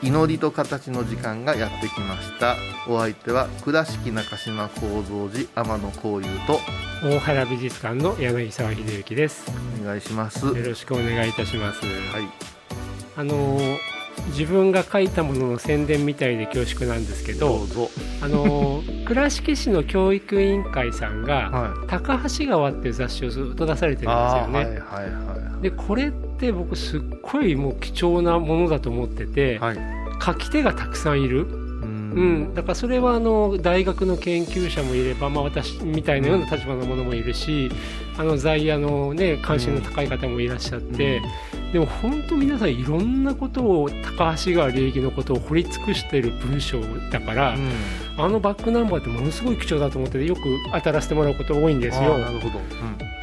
祈りと形の時間がやってきました。お相手は倉敷中島幸三寺天野幸雄と大原美術館の柳沢秀幸です。お願いします。はよろしくお願いいたします。い。あのー自分が書いたものの宣伝みたいで恐縮なんですけどあのー 倉敷市の教育委員会さんがはい「高橋川」っていう雑誌をずっと出されてるんですあよね、ーはいはいはでこれって僕すっごいもう貴重なものだと思ってて、いはい。書き手がたくさんいる、ううん。ん、だからそれはあの大学の研究者もいれば、まあ、私みたいなような立場のものもいるし、あの在野の、ね、関心の高い方もいらっしゃって、でも本当皆さんいろんなことを高橋川流域のことを掘り尽くしている文章だから、あのバックナンバーってものすごい貴重だと思っててよく当たらせてもらうこと多いんですよ。なるほど、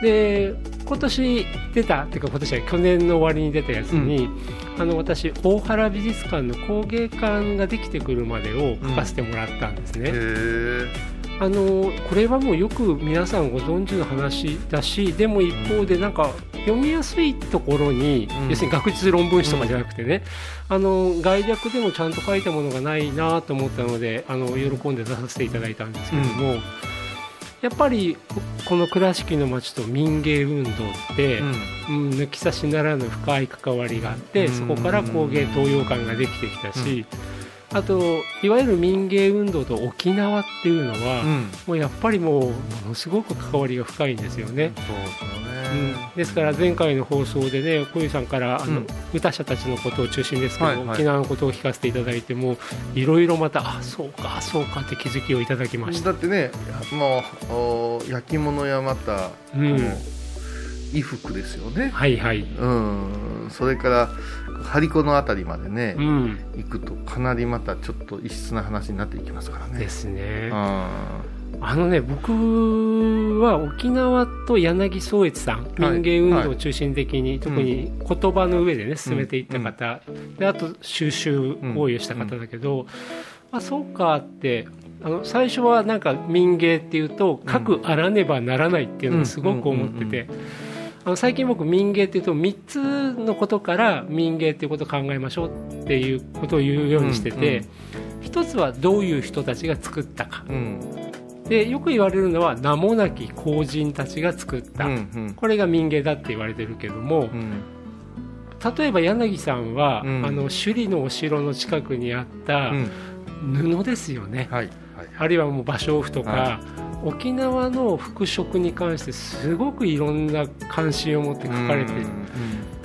で今年出たっていうか今年は去年の終わりに出たやつに、あの私大原美術館の工芸館ができてくるまでを書かせてもらったんですね、へえあのこれはもうよく皆さんご存知の話だしでも一方でなんか読みやすいところに、うん。要するに学術論文誌とかじゃなくてね、あの概略でもちゃんと書いたものがないなと思ったのであの喜んで出させていただいたんですけども、やっぱりこの倉敷の町と民芸運動って、うん、抜き差しならぬ深い関わりがあって、うん。そこから工芸東洋館ができてきたし、あといわゆる民芸運動と沖縄っていうのは、うん。もうやっぱりもうものすごく関わりが深いんですよね。そうですね、ですから前回の放送でね小遊さんからあの、うん。歌者たちのことを中心ですけど、沖縄のことを聞かせていただいてもいろいろまたあそうかそうかって気づきをいただきました。だってねもうお焼き物やまた、うん。衣服ですよね、はいはい、うん、それから張り子のあたりまでね、うん、行くとかなりまたちょっと異質な話になっていきますからね。ですね。ああのね僕は沖縄と柳宗悦さん、民芸運動を中心的に、特に言葉の上でね進めていった方、であと収集行為をした方だけど、あそうかってあの最初はなんか民芸っていうと書くあらねばならないっていうのをすごく思ってて。あの最近僕民芸っていうと3つのことから民芸っていうことを考えましょうっていうことを言うようにしてて、一つはどういう人たちが作ったか。ーうんでよく言われるのは名もなき後人たちが作った、うんこれが民芸だって言われてるけどもうん。例えば柳さんは、うん。あの首里のお城の近くにあったうん。布ですよね、はいはい。あるいはもう芭蕉布とか、は沖縄の服飾に関してすごくいろんな関心を持って書かれてる、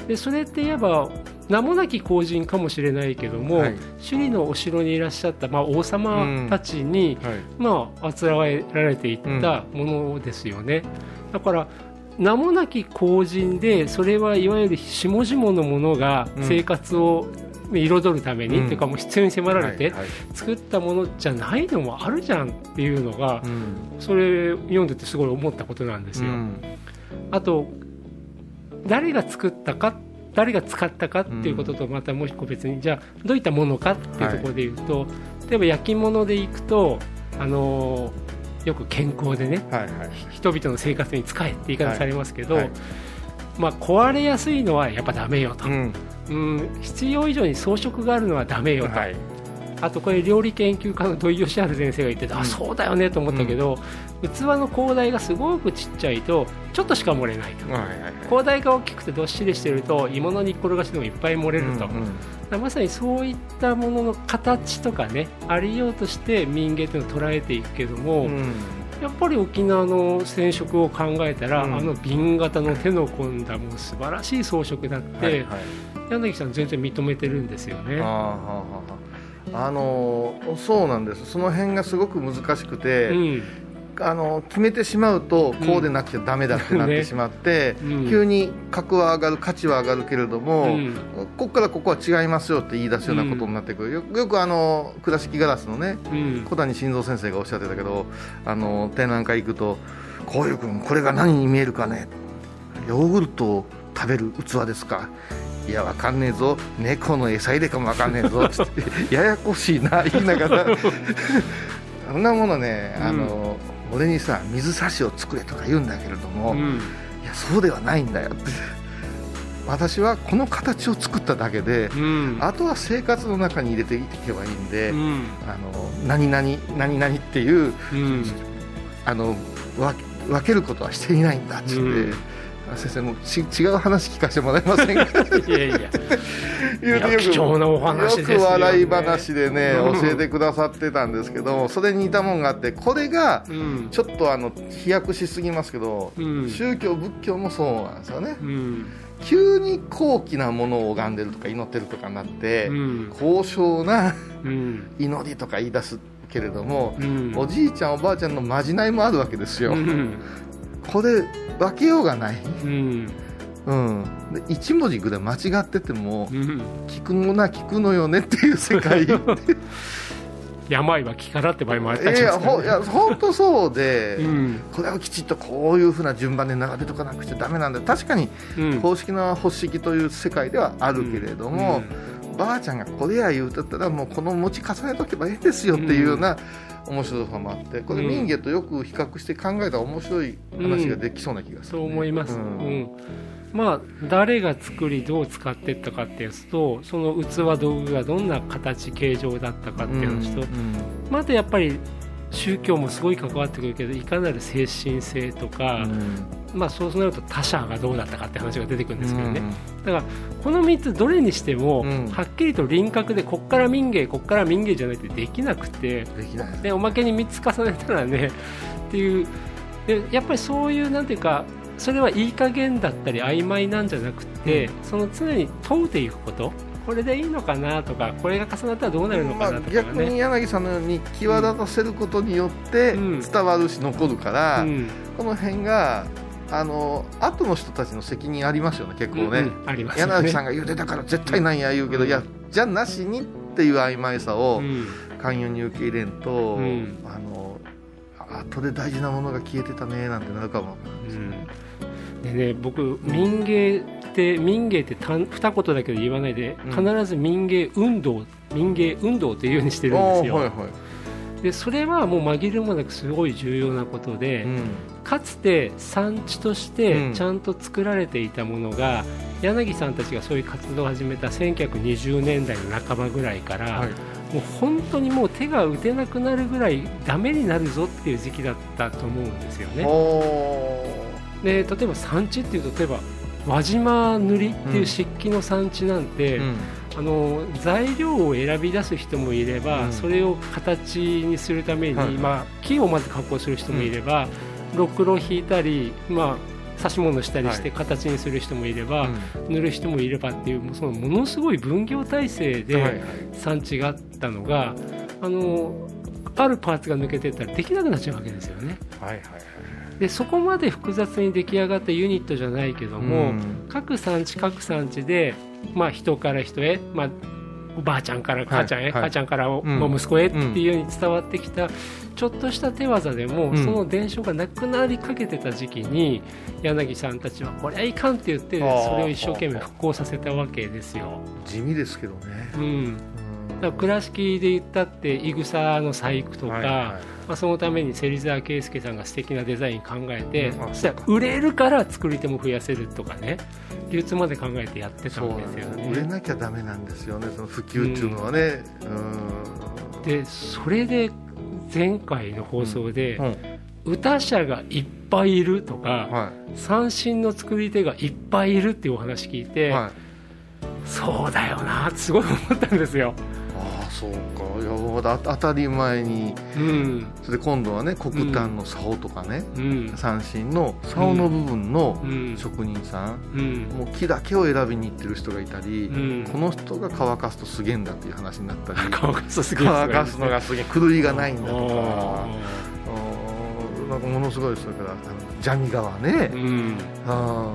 でそれって言えば名もなき後人かもしれないけども、はい。首里のお城にいらっしゃった、まあ、王様たちに、はい。まあ、あつらえられていったものですよね、だから名もなき後人でそれはいわゆる下々のものがうん。生活を彩るために、うん。っていうかもう必要に迫られて作ったものじゃないのもあるじゃんっていうのがうん。それ読んでてすごい思ったことなんですよ。うん。あと誰が作ったか誰が使ったかっていうこととまたもう一個別にじゃあどういったものかっていうところで言うと、例えば焼き物でいくとあのーよく健康でねはいはい。人々の生活に使えって言い方されますけど、はい。まあ、壊れやすいのはやっぱダメよと、うん。うん、必要以上に装飾があるのはダメよと、はいあとこれ料理研究家の土井善晴先生が言ってて、あそうだよねと思ったけど、器の広大がすごくちっちゃいとちょっとしか漏れないと。はいはいはい。広大が大きくてどっしりしてると芋の煮っころがしでもいっぱい漏れると、うんうんまさにそういったものの形とかねありようとして民芸というのを捉えていくけども、うん。やっぱり沖縄の染色を考えたら、うん。あの瓶型の手の込んだもう素晴らしい装飾だって、はいはい。柳さん全然認めてるんですよね。はあはあはああのーそうなんです。その辺がすごく難しくて、うん。あの決めてしまうとこうでなくちゃダメだってなってしまって、うん。急に格は上がる価値は上がるけれども、うん。ここからここは違いますよって言い出すようなことになってくる、よよくあの倉敷ガラスのねうん。小谷晋三先生がおっしゃってたけどあの展覧会行くと「こういう君これが何に見えるかね。ヨーグルトを食べる器ですか」いやわかんねえぞ。猫の餌入れかもわかんねえぞ。つって。ややこしいな 言いながら。そんなものねあの、俺にさ水差しを作れとか言うんだけれども、いうん。やそうではないんだよ。って私はこの形を作っただけで、うん。あとは生活の中に入れていけばいいんで、うん。あの何々何々っていううん。あのわ分けることはしていないんだっつって、うん先生もち違う話聞かせてもらえませんか？いやいや。言うていや貴重なお話ですよく笑い話でね、うん教えてくださってたんですけどそれに似たもんがあってこれがうん。ちょっとあの飛躍しすぎますけど、うん。宗教仏教もそうなんですよね。うん。急に高貴なものを拝んでるとか祈ってるとかになって、うん。高尚なうん。祈りとか言い出すけれども、うん。おじいちゃんおばあちゃんのまじないもあるわけですよ、うんこれ分けようがない、うん。うん、で1文字ぐらい間違っててもうん。聞くもな聞くのよねっていう世界。病は気からって場合もあっいたりしますからね。や本当そうで、うん。これはきちっとこういうふうな順番で並べとかなくちゃダメなんだ確かにうん。公式な方式という世界ではあるけれども、ばあちゃんがこれや言うとったらもうこの持ち重ねとけばいいですよっていうような面白さもあってこれうん民芸とよく比較して考えたら面白い話ができそうな気がする、そう思います、ううん。んまあ誰が作りどう使っていったかっていうとその器道具がどんな形形状だったかっていう話と、またやっぱり宗教もすごい関わってくるけどいかなる精神性とか、まあ、そうなると他者がどうだったかって話が出てくるんですけどね、だからこの3つどれにしても、うん。はっきりと輪郭でこっから民芸こっから民芸じゃないってできなくてできないでおまけに3つ重ねたらね っていう。でやっぱりそういうなんていうかそれはいい加減だったり曖昧なんじゃなくて、その常に問うていくことこれでいいのかなとかこれが重なったらどうなるのまあかなとか逆にね、柳さんのように際立たせることによってうん。伝わるし残るから、うん。この辺があの後の人たちの責任ありますよね結構ね、うんうん。ありますよね。柳さんが言うてたから絶対なんや言うけど、うん。いやじゃなしにっていう曖昧さをうん。寛容に受け入れんと、うん。あの後で大事なものが消えてたねなんてなるかも、うん。でね僕民芸って民芸って単二言だけで言わないでうん。必ず民芸運動民芸運動っていうようにしてるんですよ、はいはい。でそれはもう紛れもなくすごい重要なことで、うんかつて産地としうん。てちゃんと作られていたものが、柳さんたちがそういう活動を始めた1920年代の半ばぐらいから、はい。もう本当にもう手が打てなくなるぐらいダメになるぞっていう時期だったと思うんですよね。おで例えば産地っていうと例えば輪島塗りっていう漆器の産地なんて、ーうん。あの材料を選び出す人もいれば、うん。それを形にするために、はい。まあ、木をまず加工する人もいれば、ろくろ引いたり、まあ、刺し物したりして形にする人もいれば、塗る人もいればっていうもうそのものすごい分業体制うんはいはい。で産地があったのが、あのあるパーツが抜けていったらできなくなっちゃうわけですよね。はいはいでそこまで複雑に出来上がったユニットじゃないけども、うん。各産地各産地で、まあ、人から人へ、まあ、おばあちゃんから母ちゃんへ、はい。母ちゃんからお、息子へっていうように伝わってきた、ちょっとした手技でも、うん。その伝承がなくなりかけてた時期に柳さんたちはこれはいかんって言ってそれを一生懸命復興させたわけですよ。地味ですけどね、うん倉敷で言ったっていぐさの細工とか、はいはい。まあ、そのために芹沢圭介さんが素敵なデザイン考えて、うん。あそしたら売れるから作り手も増やせるとかね流通まで考えてやってたんですよです売れね。なきゃダメなんですよねその普及っていうのはね。うん。でそれで前回の放送で、うん。歌者がいっぱいいるとか、は三振の作り手がいっぱいいるっていうお話聞いいて、はいそうだよな。すごい思ったんですよ。ああそうか。いや当たり前に。うん。それで今度はね黒炭の竿とかね、うん。三振の竿の部分のうん。職人さん、うん。もう木だけを選びに行ってる人がいたり、うん。この人が乾かすとすげえんだっていう話になったり。乾かすすげえ乾かすのがすげえ狂いがないんだとか。なんかものすごいですだからあのジャミ川ね。ー、うん。あ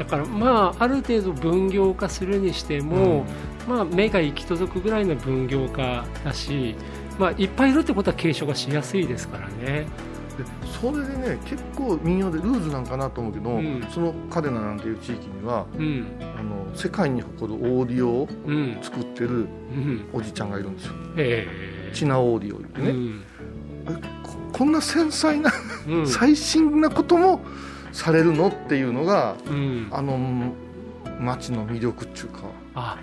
だからまあある程度分業化するにしても、まあ、目が行き届くぐらいの分業化だし、まあ、いっぱいいるってことは継承がしやすいですからね。それでね結構民謡でルーズなんかなと思うけど、うん。そのカデナなんていう地域にはうん。あの世界に誇るオーディオをうん。作ってるうん。おじちゃんがいるんですよ。ええ。チナオーディオってね、うん。ここんな繊細な、うん。最新なこともされるのっていうのがうん。あの街の魅力っていうか。あ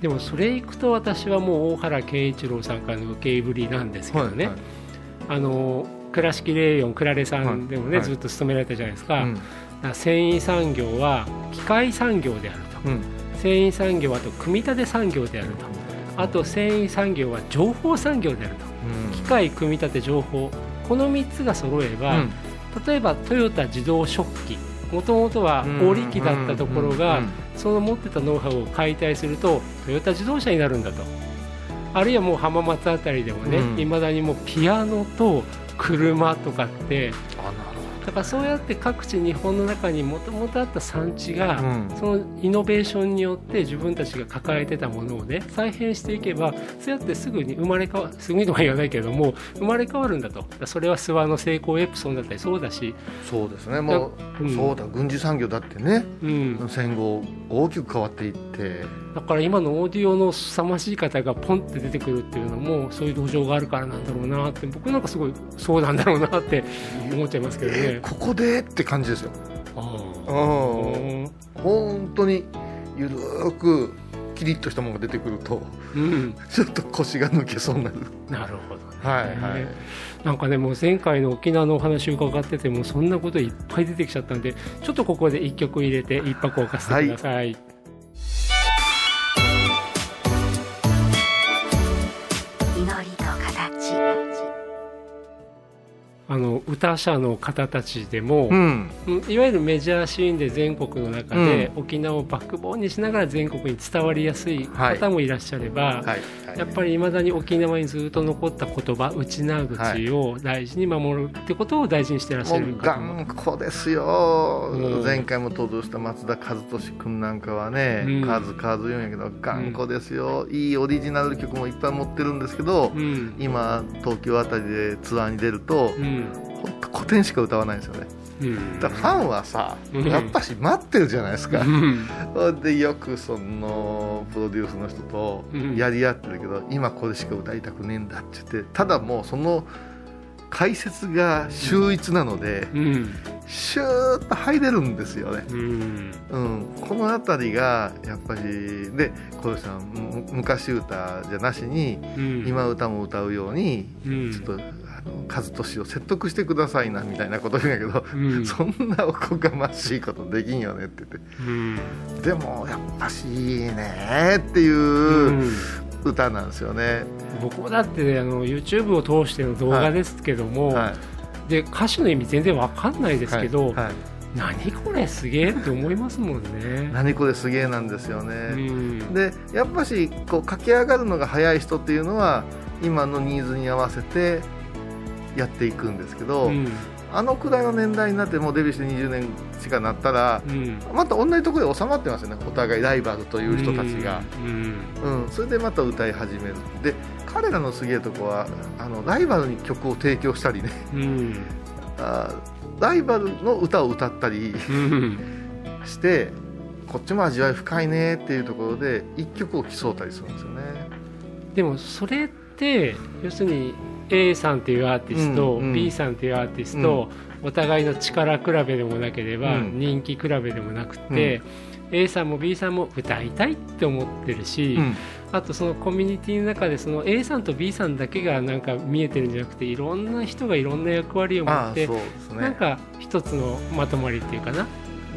でもそれいくと私はもう大原健一郎さんからの受け売りなんですけどね、はいあの倉敷レーヨンクラレさんでもね、はい。ずっと勤められたじゃないですか,、うん。繊維産業は機械産業であると。うん。繊維産業はあと組み立て産業であると。あと繊維産業は情報産業であると。機械組み立て情報。この3つが揃えば、例えばトヨタ自動食器もともとは織機だったところが、その持ってたノウハウを解体するとトヨタ自動車になるんだと。あるいはもう浜松あたりでもねうん。いま、未だにもうピアノと車とかってだからそうやって各地日本の中にもともとあった産地が、そのイノベーションによって自分たちが抱えてたものをね再編していけばそうやってすぐに生まれ変わすぐにとは言わないけれども生まれ変わるんだと。それは諏訪の成功エプソンだったりそうだし、そうですね。もう、うん。そうだ。軍事産業だってね。うん、戦後大きく変わっていって。だから今のオーディオの凄まじい方がポンって出てくるっていうのもそういう土壌があるからなんだろうなって僕なんかすごいそうなんだろうなって 思っちゃいますけどね。ここでって感じですよ。あうーん。本当にゆるーくキリッとしたものが出てくるとうん、ちょっと腰が抜けそうになる。なるほど。ね。はいはいなんかねもう前回の沖縄のお話を伺っててもそんなこといっぱい出てきちゃったんでちょっとここで一曲入れて一泊置かせてください。祈あの歌者の方たちでも、うん。うんいわゆるメジャーシーンで全国の中で、沖縄をバックボーンにしながら全国に伝わりやすい方もいらっしゃれば、はい。はい。やっぱりいまだに沖縄にずっと残った言葉内縄口を大事に守るってことを大事にしてらっしゃるも。う方も頑固ですよ、うん。前回も登場した松田和俊君なんかはね、うん。数々言うんやけど頑固ですよ、いいオリジナル曲もいっぱい持ってるんですけど、うん。今東京あたりでツアーに出ると、うん本当古典しか歌わないんですよね。うん。だからファンはさ、うん。やっぱし待ってるじゃないですか、うん。でよくそのプロデュースの人とうん。やり合ってるけど、今これしか歌いたくねえんだって言ってただもうその解説が秀逸なので、うん。シューッと入れるんですよね、うん。うん、この辺りがやっぱりで小吉さんむ昔歌じゃなしにうん。今歌も歌うようにうん。ちょっとあの和俊を説得してくださいなみたいなこと言うんやけど、うんそんなおこがましいことできんよねって言ってでもやっぱしいいねっていう歌なんですよね、僕もだってあの YouTube を通しての動画ですけども、はいで歌詞の意味全然わかんないですけど、はい何これすげえって思いますもんね。何これすげえなんですようね、んでやっぱしこう駆け上がるのが早い人っていうのは今のニーズに合わせてやっていくんですけど、うん。あのくらいの年代になってもうデビューして20年しかなったらうん。また同じところで収まってますよね。お互いライバルという人たちが、うん。うん。それでまた歌い始める。で彼らのすげえとこはあのライバルに曲を提供したりね。うん。あライバルの歌を歌ったりうん。してこっちも味わい深いねっていうところで一曲を競うたりするんですよね。でもそれって要するに A さんっていうアーティスト、うんうん。B さんっていうアーティスト、お互いの力比べでもなければ、うん。人気比べでもなくて、A さんも B さんも歌いたいって思ってるし、うん。あとそのコミュニティの中でその A さんと B さんだけがなんか見えてるんじゃなくていろんな人がいろんな役割を持って、ね。なんか一つのまとまりっていうかな。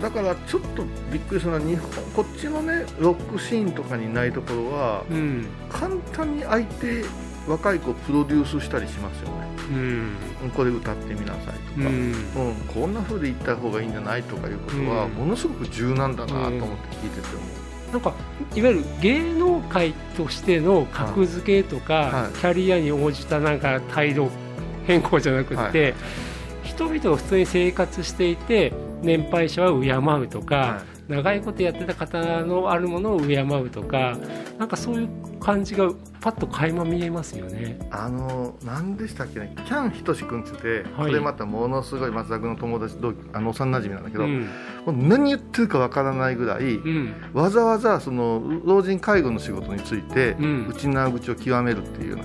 だからちょっとびっくりするのは日本こっちのねロックシーンとかにないところは、うん、簡単に相手若い子プロデュースしたりしますよね、うん、これ歌ってみなさいとか、うん、うん、こんな風で言った方がいいんじゃないとかいうことは、ものすごく柔軟だなと思って聞いてて思う。なんかいわゆる芸能界としての格付けとか、はい、キャリアに応じたなんか態度変更じゃなくて、はい、人々が普通に生活していて年配者は敬うとか、はい、長いことやってた方のあるものを敬うとかなんかそういう感じがパッと垣間見えますよね。あの何でしたっけね？キャンひとし君って言って、はい、これまたものすごい松田君の友達同あの幼馴染なんだけど、うん、何言ってるかわからないぐらい、うん、わざわざその老人介護の仕事について、うん、内縄口を極めるっていうような。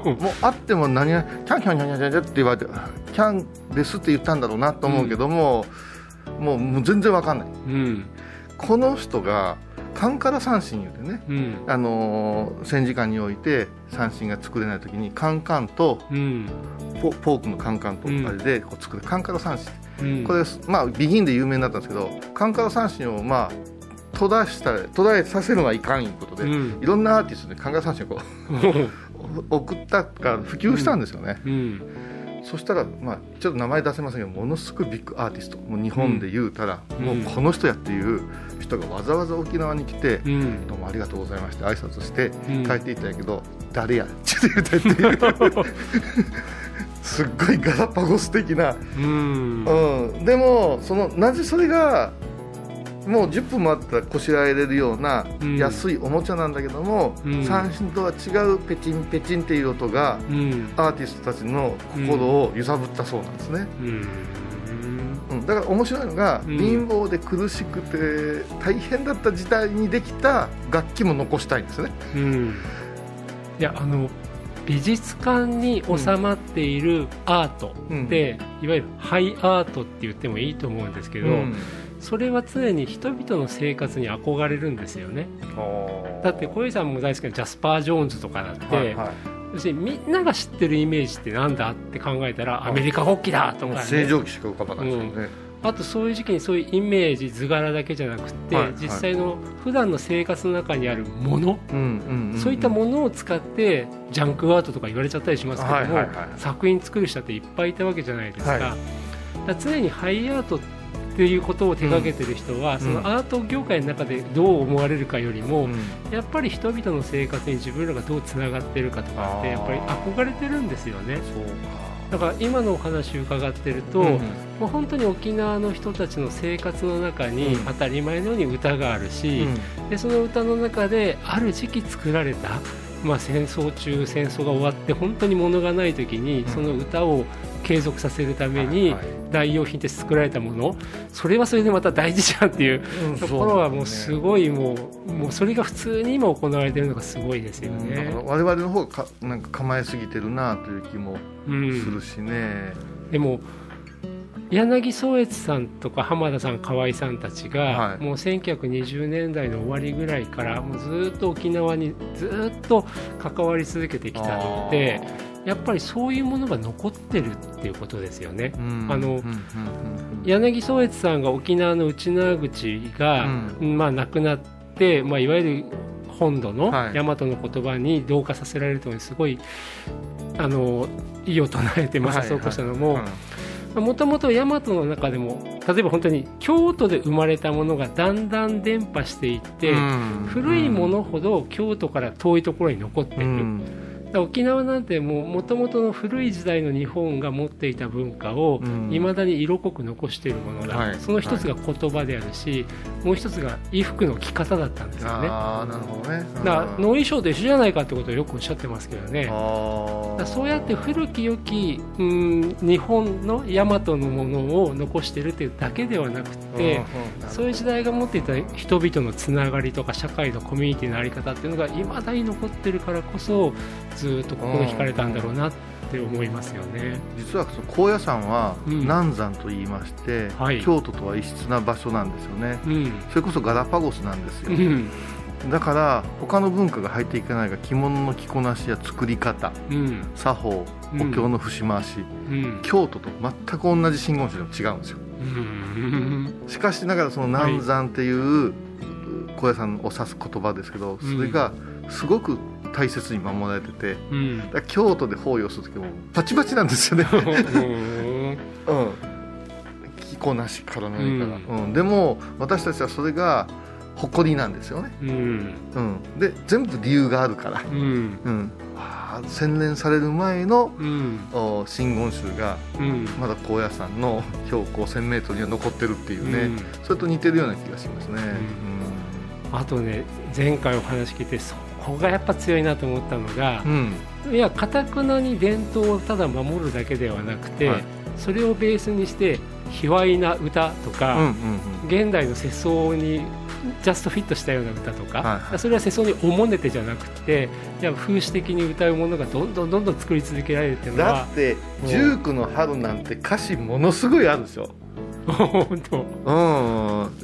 もうあっても何がキャンキャンキャンキャンキャンって言われてキャンですって言ったんだろうなと思うけども、もうもう全然わかんない、この人がカンカラ三振言うてね、うん、あのー、戦時下において三振が作れない時にカンカンと、うん、ポークのカンカンとあれでこう作る。カンカラ三振、うん、これまあビギンで有名になったんですけどカンカラ三振をまあ途絶した途絶えさせるのはいかんいうことで、いろんなアーティストにカンカラ三振をこう 送ったか普及したんですよね。そしたら、まあ、ちょっと名前出せませんけどものすごいビッグアーティスト。もう日本で言うたら、うん、もうこの人やっていう人がわざわざ沖縄に来て、うん、どうもありがとうございまして挨拶して帰っていったんやけど、うん、誰や？って言ったっていう。すっごいガラパゴス的な、うん、うん、でもそのなぜそれがもう10分もあったらこしらえれるような安いおもちゃなんだけども、うん、三振とは違うペチンペチンっていう音が、うん、アーティストたちの心を揺さぶったそうなんですね、うん、だから面白いのが、貧乏で苦しくて大変だった時代にできた楽器も残したいんですね、いやあの美術館に収まっているアートって、いわゆるハイアートって言ってもいいと思うんですけど、それは常に人々の生活に憧れるんですよね。だって小遊さんも大好きなジャスパー・ジョーンズとかだって、はいはい、みんなが知ってるイメージってなんだって考えたらアメリカ国旗だとか、ね、正常期しか浮かばないですよね、うん。あとそういう時期にそういうイメージ図柄だけじゃなくて、はい、実際の普段の生活の中にあるもの、そういったものを使ってジャンクアートとか言われちゃったりしますけども、作品作る人っていっぱいいたわけじゃないですか,、はい、か常にハイアートってっていうことを手がけてる人は、うん、そのアート業界の中でどう思われるかよりも、うん、やっぱり人々の生活に自分らがどうつながってるかとかってやっぱり憧れてるんですよね。だから今のお話を伺ってると、うん、もう本当に沖縄の人たちの生活の中に当たり前のように歌があるし、でその歌の中である時期作られたまあ、戦争中戦争が終わって本当に物がない時にその歌を継続させるために代用品って作られたもの。それはそれでまた大事じゃんっていうところはもうすごいもうもうそれが普通に今行われているのがすごいですよね。我々の方がかなんか構えすぎてるなという気もするしね。うん、でも柳宗悦さんとか浜田さん河合さんたちが、はい、もう1920年代の終わりぐらいからもうずっと沖縄にずっと関わり続けてきたのでやっぱりそういうものが残ってるっていうことですよね。あの、柳宗悦さんが沖縄の内縄口が、うん、まあ、亡くなって、まあ、いわゆる本土の大和の言葉に同化させられるというすごいあの意を唱えて摩擦を起こしたのも。もともと大和の中でも例えば本当に京都で生まれたものがだんだん伝播していって、古いものほど京都から遠いところに残っている。沖縄なんてもともとの古い時代の日本が持っていた文化をいまだに色濃く残しているものだ、はい、その一つが言葉であるし、はい、もう一つが衣服の着方だったんですよね。あなるほどね。だから農衣装と一緒じゃないかってことをよくおっしゃってますけどね。そうやって古き良き、うん、日本の大和のものを残しているというだけではなくてそういう時代が持っていた人々のつながりとか社会のコミュニティの在り方っていうのがいまだに残ってるからこそずっと心惹かれたんだろうなって思いますよね。実はその高野山は南山と言いまして、うんはい、京都とは異質な場所なんですよね、うん、それこそガラパゴスなんですよ、うん、だから他の文化が入っていかないが着物の着こなしや作り方、作法お経の節回し、京都と全く同じ真言宗でも違うんですよ、うん。しかしながらその南山っていう高野山を指す言葉ですけどそれがすごく大切に守られててうん。京都で法要する時もバチバチなんですよね。うん。こなしから何から、うん。でも私たちはそれが誇りなんですよね、うん。うん、で全部理由があるから、うん。うん、あー洗練される前のうん。お真言宗がうん。まだ高野山の標高 1000m には残ってるっていうね、うん。それと似てるような気がしますね、あとね前回お話聞いてそこがやっぱ強いなと思ったのがうん。うんいやかたくなに伝統をただ守るだけではなくて、はい。それをベースにして卑猥な歌とか、うんうん現代の世相にジャストフィットしたような歌とか、はいはい。それは世相におもねてじゃなくていや風刺的に歌うものがどんどんどんどん作り続けられるっていうのだはって「十九の春」なんて歌詞ものすごいあるでしょ本当。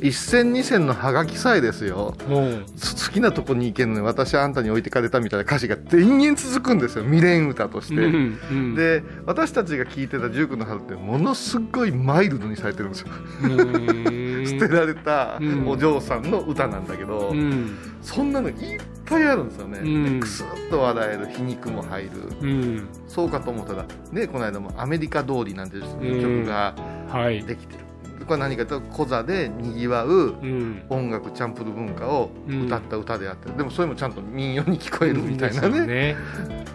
うん。一銭二銭のハガキさえですよ。もうつ好きなとこに行けんのに私はあんたに置いてかれたみたいな歌詞が延々続くんですよ。未練歌として、うんうん。で私たちが聴いてた「十九の春」ってものすごいマイルドにされてるんですよ、うん 捨てられたうん。お嬢さんの歌なんだけど、うん。そんなのいっぱいあるんですよね、うん。でクスッと笑える皮肉も入る。うん。そうかと思ったらねこの間も「アメリカ通り」なんていう曲がはい。できてる、これは何かというとコザでにぎわううん。音楽チャンプル文化を歌った歌であって、でもそれもちゃんと民謡に聞こえるみたいなですよね。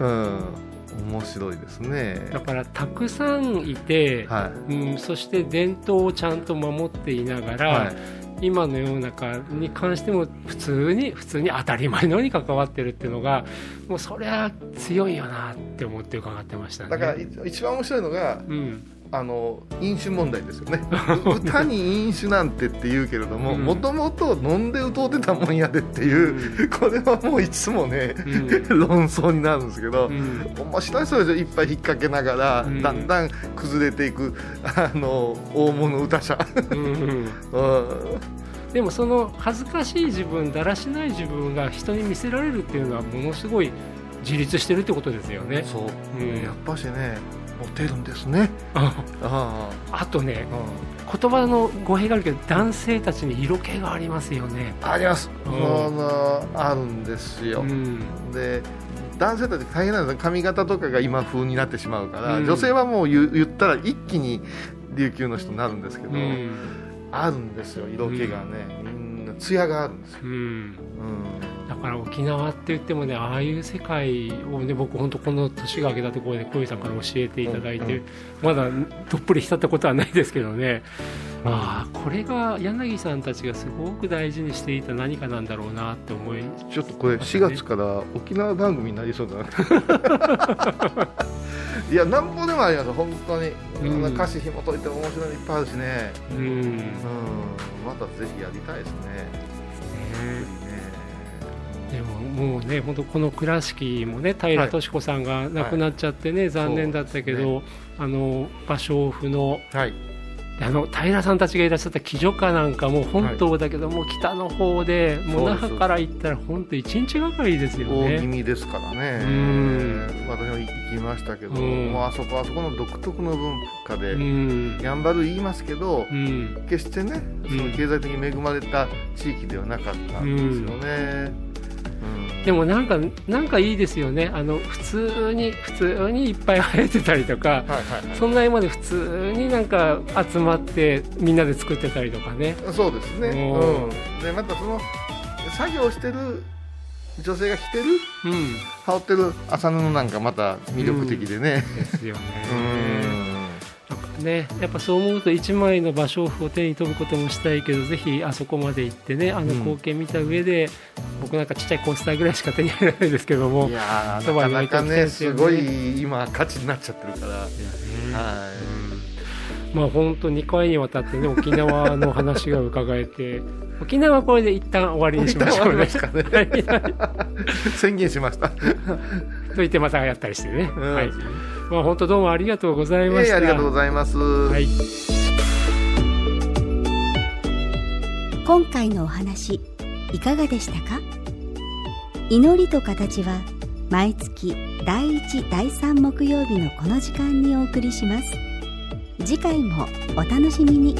うん。面白いですね。だからたくさんいて、はうん、そして伝統をちゃんと守っていながら、い、はい、今の世の中に関しても普通に普通に当たり前のように関わってるっていうのがもうそりゃ強いよなって思って伺ってましたね。だからい一番面白いのがうんあの飲酒問題ですよね。歌に飲酒なんてって言うけれどもうん。もともと飲んで歌うてたもんやでっていう、これはもういつもね、論争になるんですけど、うん。面白いそれでいっぱい引っ掛けながら、うん。だんだん崩れていくあの大物歌者、うんうん。うん。でもその恥ずかしい自分だらしない自分が人に見せられるっていうのはものすごい自立してるってことですよね。そう、うん。やっぱしねモテるんですね。ああ。あとねあ、言葉の語弊があるけど男性たちに色気がありますよね。うんあります、うん。あのあるんですよ、うん。で男性たち大変なんですよ。髪型とかが今風になってしまうから、うん。女性はもう言言ったら一気に琉球の人になるんですけど、うん。あるんですよ色気がね、みんな艶があるんですよ、うん。うんだから沖縄って言ってもねああいう世界をね僕本当この年が明けたところで小遊さんから教えていただいて、うんまだどっぷり浸ったことはないですけどね、ああこれが柳さんたちがすごく大事にしていた何かなんだろうなって思いちょっとこれ4月から沖縄番組になりそうだな。いやなんぼでもあります本当に、うん。歌詞紐解いても面白いのいっぱいあるしね。うん。うん。またぜひやりたいですねねでももうね本当この倉敷もね平敏子さんが亡くなっちゃってね、残念だったけど、あの芭蕉布のはい。あの平さんたちがいらっしゃった鬼女花なんかも本島だけども、北の方でもう那覇から行ったら本当一日がかりですよ大気ね。味ですからね。うん。私も行きましたけど、うん。もうあそこはあそこの独特の文化で、うん。やんばる言いますけど、うん。決してねその経済的に恵まれた地域ではなかったんですよね、うんでもなんかなんかいいですよね。あの普通に普通にいっぱい生えてたりとかはいはいはい。そんな今まで普通になんか集まってみんなで作ってたりとかね。そうですね、おうん、でまたその作業してる女性が着てるうん。羽織ってる麻布なんかまた魅力的でね。ですよね。ね、やっぱそう思うと1枚の芭蕉布を手に取ることもしたいけどぜひあそこまで行ってねあのうん光景見た上で、僕なんかちっちゃいコースターぐらいしか手に入らないですけどもいやなかなかねね。すごい今価値になっちゃってるから。ねはまあ本当2回にわたってね沖縄の話が伺えて 沖縄はこれで一旦終わりにしましょうね。宣言しました。と言ってまたやったりしてね。うん。はい。まあ本当どうもありがとうございました。ええありがとうございます、はい。今回のお話いかがでしたか？祈りと形は毎月第1第3木曜日のこの時間にお送りします次回もお楽しみに